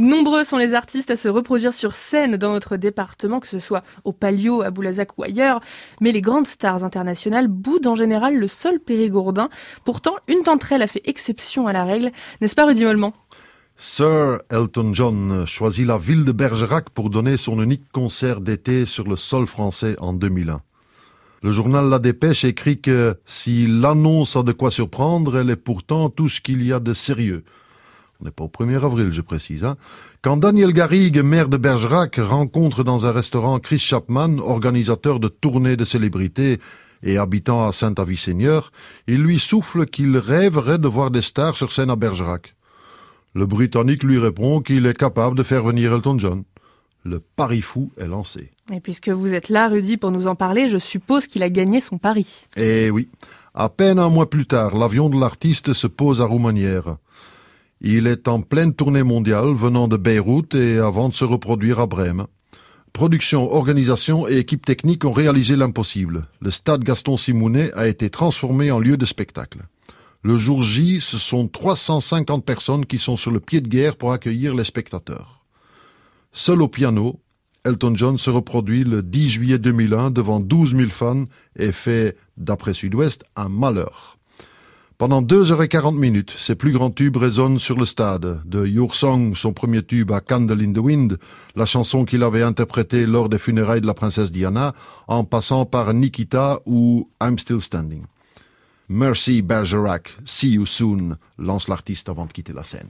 Nombreux sont les artistes à se reproduire sur scène dans notre département, que ce soit au Palio, à Boulazac ou ailleurs. Mais les grandes stars internationales boudent en général le sol périgourdin. Pourtant, une d'entre elles a fait exception à la règle. N'est-ce pas Rudy Mollement Sir Elton John choisit la ville de Bergerac pour donner son unique concert d'été sur le sol français en 2001. Le journal La Dépêche écrit que si l'annonce a de quoi surprendre, elle est pourtant tout ce qu'il y a de sérieux. On n'est pas au 1er avril, je précise. Hein. Quand Daniel Garrigue, maire de Bergerac, rencontre dans un restaurant Chris Chapman, organisateur de tournées de célébrités et habitant à Saint-Avis-Seigneur, il lui souffle qu'il rêverait de voir des stars sur scène à Bergerac. Le Britannique lui répond qu'il est capable de faire venir Elton John. Le pari fou est lancé. Et puisque vous êtes là, Rudy, pour nous en parler, je suppose qu'il a gagné son pari. Eh oui. À peine un mois plus tard, l'avion de l'artiste se pose à Roumanière. Il est en pleine tournée mondiale venant de Beyrouth et avant de se reproduire à Brême. Production, organisation et équipe technique ont réalisé l'impossible. Le stade Gaston Simounet a été transformé en lieu de spectacle. Le jour J, ce sont 350 personnes qui sont sur le pied de guerre pour accueillir les spectateurs. Seul au piano, Elton John se reproduit le 10 juillet 2001 devant 12 000 fans et fait, d'après Sud-Ouest, un malheur. Pendant deux heures et quarante minutes, ses plus grands tubes résonnent sur le stade. De Your Song, son premier tube à Candle in the Wind, la chanson qu'il avait interprétée lors des funérailles de la princesse Diana, en passant par Nikita ou I'm Still Standing. Merci Bergerac, see you soon, lance l'artiste avant de quitter la scène.